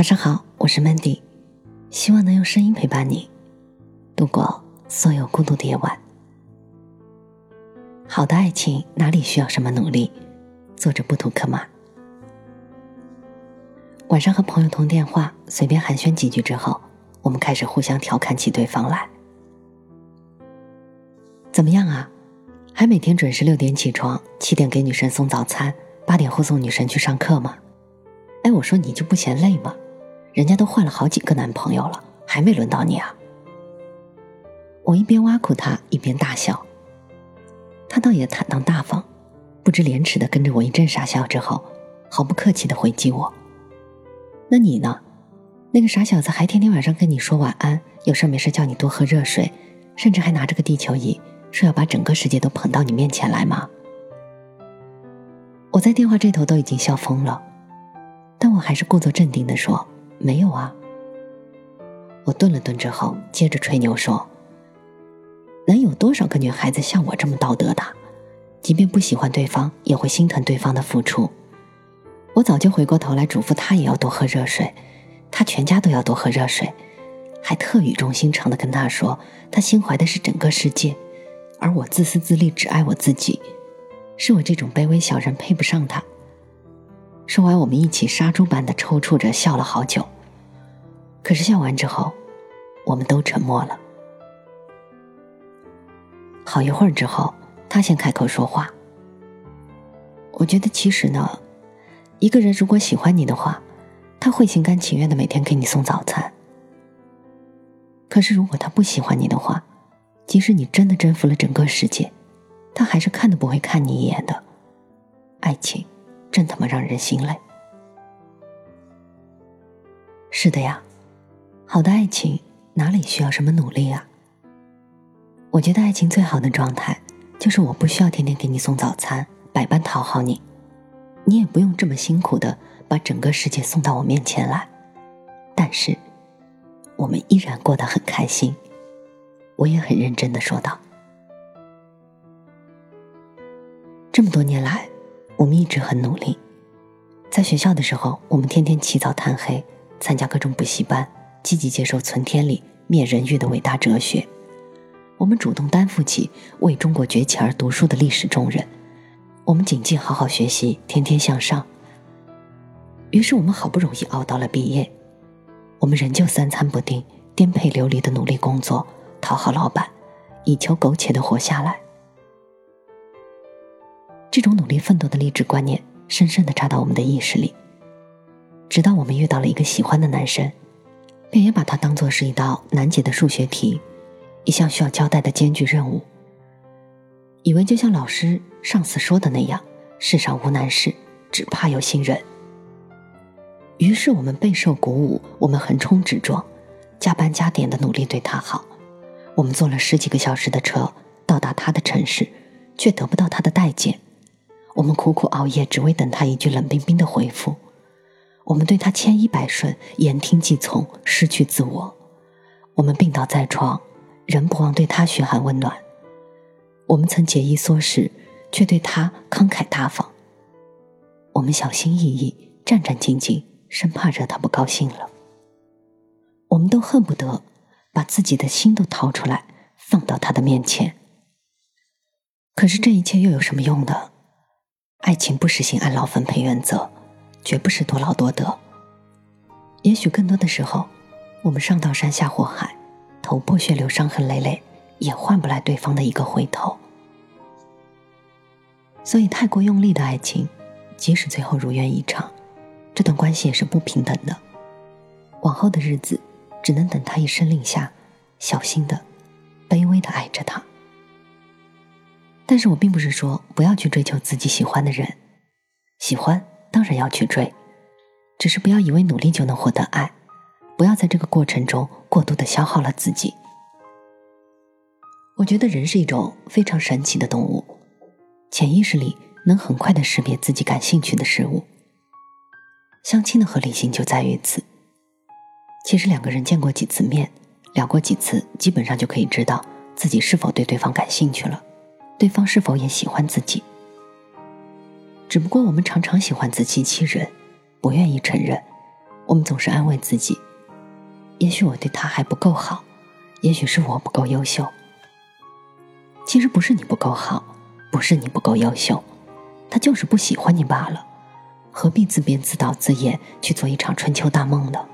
晚上好，我是 Mandy，希望能用声音陪伴你度过所有孤独的夜晚。好的爱情哪里需要什么努力？作者不图克马。晚上和朋友通电话，随便寒暄几句之后，我们开始互相调侃起对方来。怎么样啊？还每天准时六点起床，七点给女神送早餐，八点护送女神去上课吗？哎，我说你就不嫌累吗？人家都换了好几个男朋友了，还没轮到你啊！我一边挖苦他，一边大笑。他倒也坦荡大方，不知廉耻的跟着我一阵傻笑之后，毫不客气的回击我：“那你呢？那个傻小子还天天晚上跟你说晚安，有事没事叫你多喝热水，甚至还拿着个地球仪，说要把整个世界都捧到你面前来吗？”我在电话这头都已经笑疯了，但我还是故作镇定的说。没有啊。我顿了顿之后，接着吹牛说：“能有多少个女孩子像我这么道德的？即便不喜欢对方，也会心疼对方的付出。我早就回过头来嘱咐他也要多喝热水，他全家都要多喝热水，还特语重心长的跟他说，他心怀的是整个世界，而我自私自利，只爱我自己，是我这种卑微小人配不上他。”说完，我们一起杀猪般的抽搐着笑了好久。可是笑完之后，我们都沉默了。好一会儿之后，他先开口说话。我觉得其实呢，一个人如果喜欢你的话，他会心甘情愿的每天给你送早餐。可是如果他不喜欢你的话，即使你真的征服了整个世界，他还是看都不会看你一眼的。爱情。真他妈让人心累。是的呀，好的爱情哪里需要什么努力啊？我觉得爱情最好的状态，就是我不需要天天给你送早餐，百般讨好你，你也不用这么辛苦的把整个世界送到我面前来，但是我们依然过得很开心。我也很认真的说道，这么多年来。我们一直很努力，在学校的时候，我们天天起早贪黑，参加各种补习班，积极接受存天理、灭人欲的伟大哲学。我们主动担负起为中国崛起而读书的历史重任。我们谨记好好学习，天天向上。于是，我们好不容易熬到了毕业，我们仍旧三餐不定、颠沛流离的努力工作，讨好老板，以求苟且的活下来。这种努力奋斗的励志观念深深的扎到我们的意识里，直到我们遇到了一个喜欢的男生，便也把它当做是一道难解的数学题，一项需要交代的艰巨任务。以为就像老师、上司说的那样，世上无难事，只怕有心人。于是我们备受鼓舞，我们横冲直撞，加班加点的努力对他好。我们坐了十几个小时的车到达他的城市，却得不到他的待见。我们苦苦熬夜，只为等他一句冷冰冰的回复。我们对他千依百顺，言听计从，失去自我。我们病倒在床，仍不忘对他嘘寒问暖。我们曾节衣缩食，却对他慷慨大方。我们小心翼翼，战战兢兢，生怕惹他不高兴了。我们都恨不得把自己的心都掏出来，放到他的面前。可是这一切又有什么用呢？爱情不实行按劳分配原则，绝不是多劳多得。也许更多的时候，我们上刀山下火海，头破血流、伤痕累累，也换不来对方的一个回头。所以，太过用力的爱情，即使最后如愿以偿，这段关系也是不平等的。往后的日子，只能等他一声令下，小心的、卑微的爱着他。但是我并不是说不要去追求自己喜欢的人，喜欢当然要去追，只是不要以为努力就能获得爱，不要在这个过程中过度的消耗了自己。我觉得人是一种非常神奇的动物，潜意识里能很快的识别自己感兴趣的事物。相亲的合理性就在于此。其实两个人见过几次面，聊过几次，基本上就可以知道自己是否对对方感兴趣了。对方是否也喜欢自己？只不过我们常常喜欢自欺欺人，不愿意承认，我们总是安慰自己：也许我对他还不够好，也许是我不够优秀。其实不是你不够好，不是你不够优秀，他就是不喜欢你罢了。何必自编自导自演去做一场春秋大梦呢？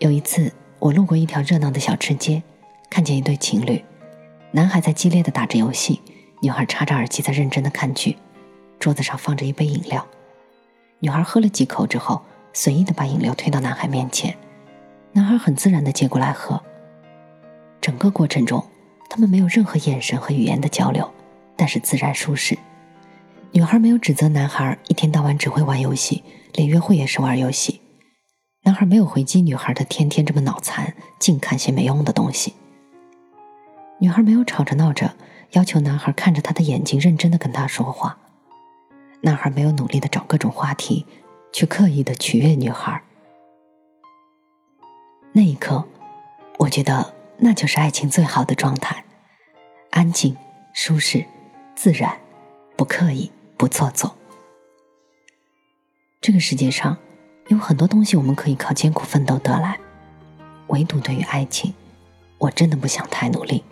有一次，我路过一条热闹的小吃街，看见一对情侣，男孩在激烈的打着游戏，女孩插着耳机在认真的看剧，桌子上放着一杯饮料。女孩喝了几口之后，随意的把饮料推到男孩面前，男孩很自然的接过来喝。整个过程中，他们没有任何眼神和语言的交流，但是自然舒适。女孩没有指责男孩一天到晚只会玩游戏，连约会也是玩游戏。男孩没有回击女孩的天天这么脑残，净看些没用的东西。女孩没有吵着闹着要求男孩看着她的眼睛，认真的跟她说话。男孩没有努力的找各种话题，去刻意的取悦女孩。那一刻，我觉得那就是爱情最好的状态：安静、舒适、自然，不刻意。不做作。这个世界上有很多东西我们可以靠艰苦奋斗得来，唯独对于爱情，我真的不想太努力，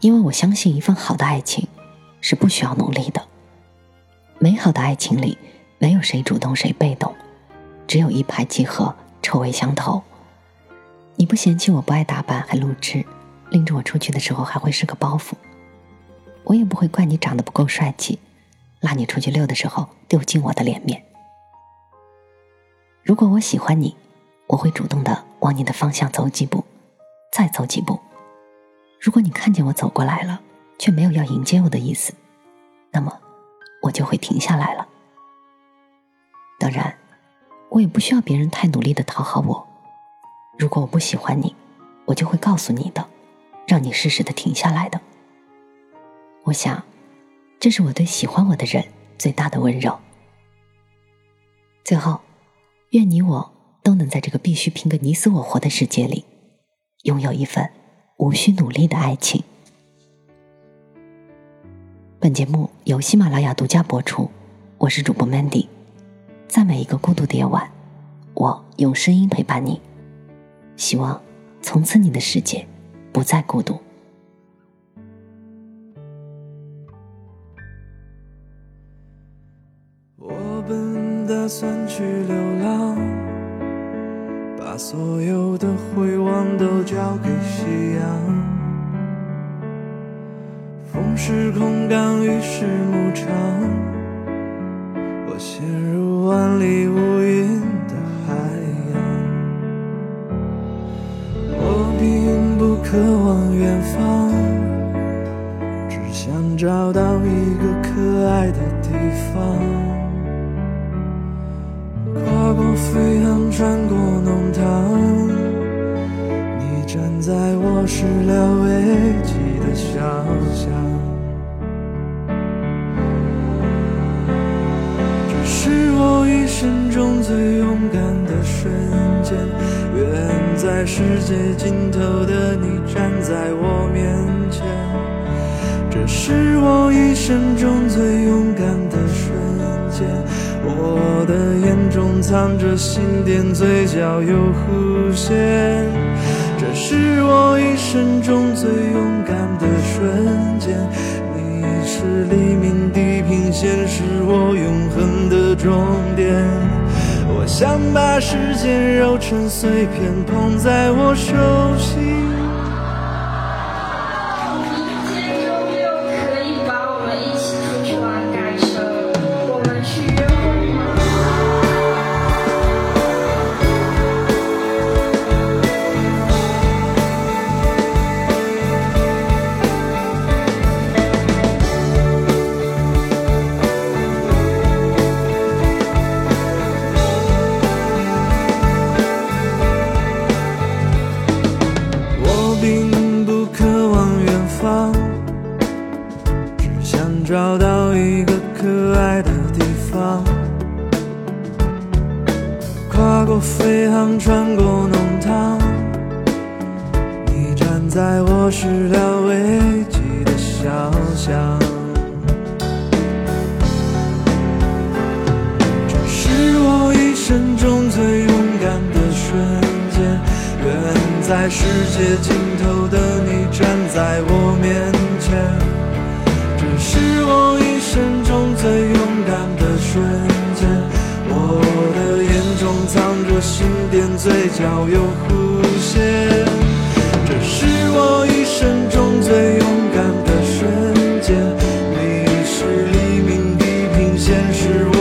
因为我相信一份好的爱情是不需要努力的。美好的爱情里没有谁主动谁被动，只有一拍即合，臭味相投。你不嫌弃我不爱打扮还露痴，拎着我出去的时候还会是个包袱，我也不会怪你长得不够帅气。拉你出去溜的时候，丢尽我的脸面。如果我喜欢你，我会主动的往你的方向走几步，再走几步。如果你看见我走过来了，却没有要迎接我的意思，那么我就会停下来了。当然，我也不需要别人太努力的讨好我。如果我不喜欢你，我就会告诉你的，让你适时的停下来的。我想。这是我对喜欢我的人最大的温柔。最后，愿你我都能在这个必须拼个你死我活的世界里，拥有一份无需努力的爱情。本节目由喜马拉雅独家播出，我是主播 Mandy，在每一个孤独的夜晚，我用声音陪伴你，希望从此你的世界不再孤独。我本打算去流浪，把所有的回望都交给是空港，雨是牧场，我陷入万里无云的海洋。我并不渴望远方，只想找到一个可爱的地方。跨过飞航，穿过弄堂，你站在我始料世界尽头的你站在我面前。这是我一生中最勇敢的瞬间。我的眼中藏着心电，嘴角有弧线。这是我一生中最勇敢的瞬间。你是黎明地平线，是我永恒的终点。想把时间揉成碎片，捧在我手心。我飞航穿过弄堂你站在我始料未及的小巷。这是我一生中最勇敢的瞬间远在世界尽头的你站在我面前。这是我一生中最勇敢的瞬我的眼中藏着星点嘴角有弧线这是我一生中最勇敢的瞬间。你是黎明地平线是我